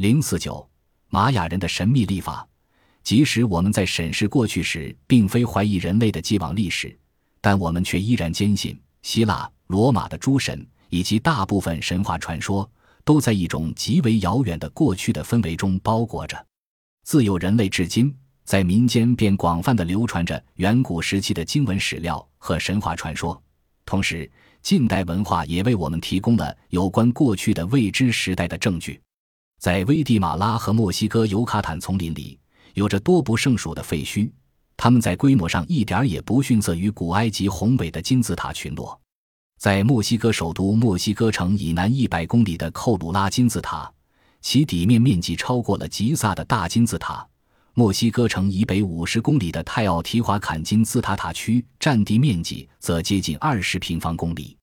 零四九，玛雅人的神秘历法。即使我们在审视过去时，并非怀疑人类的既往历史，但我们却依然坚信，希腊、罗马的诸神以及大部分神话传说，都在一种极为遥远的过去的氛围中包裹着。自有人类至今，在民间便广泛的流传着远古时期的经文史料和神话传说。同时，近代文化也为我们提供了有关过去的未知时代的证据。在危地马拉和墨西哥尤卡坦丛林里，有着多不胜数的废墟，它们在规模上一点也不逊色于古埃及宏伟的金字塔群落。在墨西哥首都墨西哥城以南一百公里的寇鲁拉金字塔，其底面面积超过了吉萨的大金字塔。墨西哥城以北五十公里的泰奥提华坎金字塔塔区占地面积则接近二十平方公里。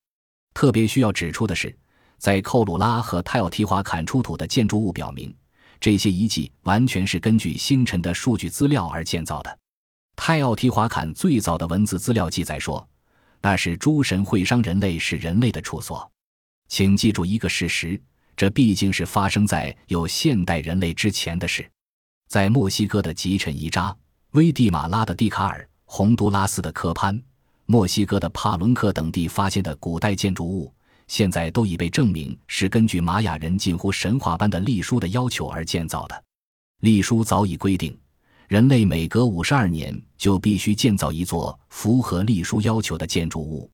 特别需要指出的是，在寇鲁拉和泰奥提华坎出土的建筑物表明，这些遗迹完全是根据星辰的数据资料而建造的。泰奥提华坎最早的文字资料记载说，那是诸神会商人类是人类的处所。请记住一个事实，这毕竟是发生在有现代人类之前的事。在墨西哥的吉臣伊扎、危地马拉的蒂卡尔、洪都拉斯的科潘、墨西哥的帕伦克等地发现的古代建筑物，现在都已被证明是根据玛雅人近乎神话般的历书的要求而建造的。历书早已规定，人类每隔五十二年就必须建造一座符合历书要求的建筑物，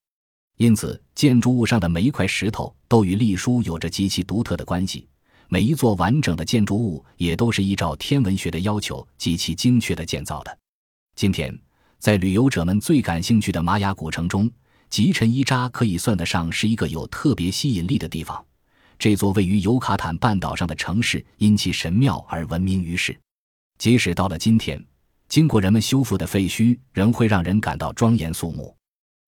因此建筑物上的每一块石头都与历书有着极其独特的关系。每一座完整的建筑物也都是依照天文学的要求极其精确地建造的。今天，在旅游者们最感兴趣的玛雅古城中，吉臣伊扎可以算得上是一个有特别吸引力的地方。这座位于尤卡坦半岛上的城市因其神庙而闻名于世。即使到了今天，经过人们修复的废墟仍会让人感到庄严肃穆。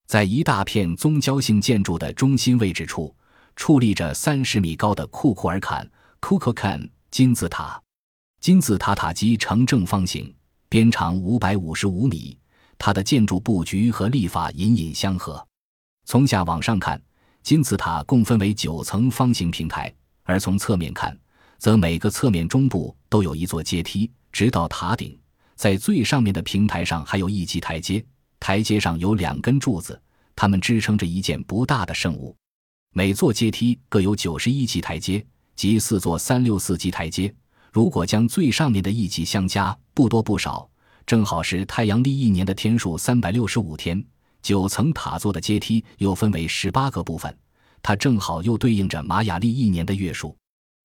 在一大片宗教性建筑的中心位置处，矗立着三十米高的库库尔坎。库克坎金字塔，金字塔塔基呈正方形，边长五百五十五米。它的建筑布局和立法隐隐相合。从下往上看，金字塔共分为九层方形平台，而从侧面看，则每个侧面中部都有一座阶梯，直到塔顶。在最上面的平台上还有一级台阶，台阶上有两根柱子，它们支撑着一件不大的圣物。每座阶梯各有九十一级台阶。即四座三六四级台阶，如果将最上面的一级相加，不多不少，正好是太阳历一年的天数三百六十五天。九层塔座的阶梯又分为十八个部分，它正好又对应着玛雅历一年的月数。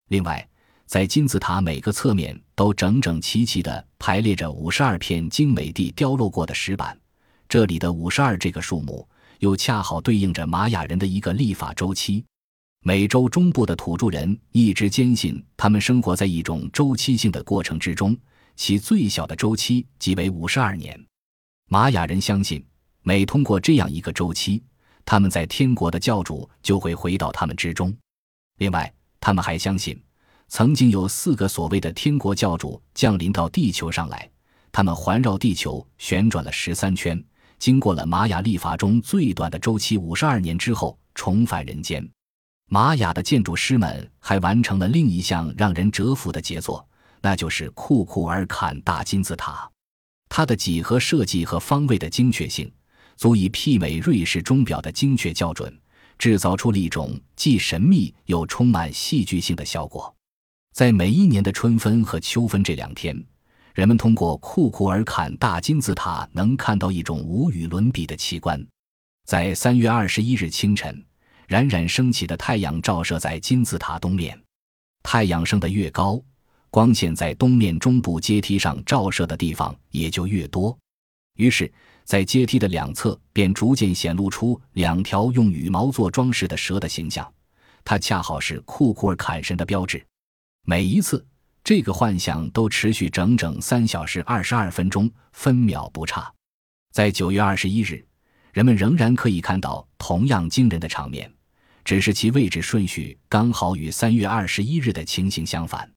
另外，在金字塔每个侧面都整整齐齐地排列着五十二片精美地雕镂过的石板，这里的五十二这个数目又恰好对应着玛雅人的一个历法周期。美洲中部的土著人一直坚信，他们生活在一种周期性的过程之中，其最小的周期即为五十二年。玛雅人相信，每通过这样一个周期，他们在天国的教主就会回到他们之中。另外，他们还相信，曾经有四个所谓的天国教主降临到地球上来，他们环绕地球旋转了十三圈，经过了玛雅历法中最短的周期五十二年之后，重返人间。玛雅的建筑师们还完成了另一项让人折服的杰作，那就是库库尔坎大金字塔。它的几何设计和方位的精确性，足以媲美瑞士钟表的精确校准，制造出了一种既神秘又充满戏剧性的效果。在每一年的春分和秋分这两天，人们通过库库尔坎大金字塔能看到一种无与伦比的奇观。在三月二十一日清晨。冉冉升起的太阳照射在金字塔东面，太阳升得越高，光线在东面中部阶梯上照射的地方也就越多。于是，在阶梯的两侧便逐渐显露出两条用羽毛做装饰的蛇的形象，它恰好是库库尔坎神的标志。每一次，这个幻想都持续整整三小时二十二分钟，分秒不差。在九月二十一日，人们仍然可以看到同样惊人的场面。只是其位置顺序刚好与三月二十一日的情形相反。